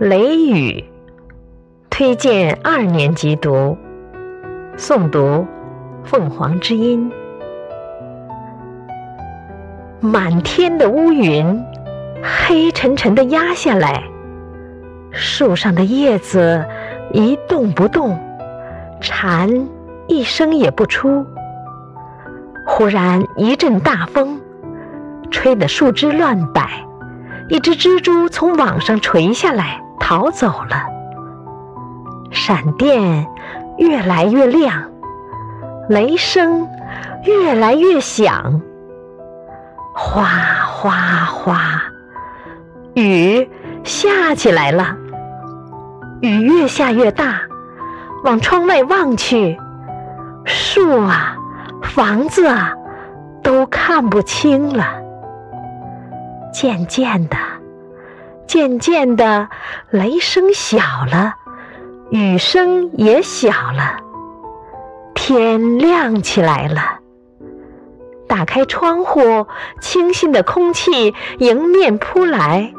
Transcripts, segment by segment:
雷雨推荐二年级读，诵读《凤凰之音》。满天的乌云，黑沉沉的压下来，树上的叶子一动不动，蝉一声也不出。忽然一阵大风，吹得树枝乱摆，一只蜘蛛从网上垂下来。逃走了，闪电越来越亮，雷声越来越响，哗哗哗，雨下起来了。雨越下越大，往窗外望去，树啊，房子啊，都看不清了。渐渐的。渐渐的，雷声小了，雨声也小了，天亮起来了。打开窗户，清新的空气迎面扑来。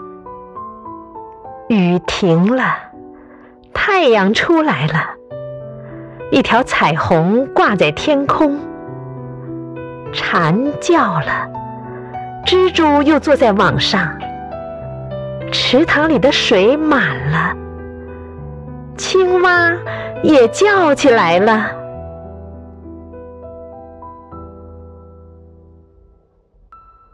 雨停了，太阳出来了，一条彩虹挂在天空。蝉叫了，蜘蛛又坐在网上。池塘里的水满了，青蛙也叫起来了。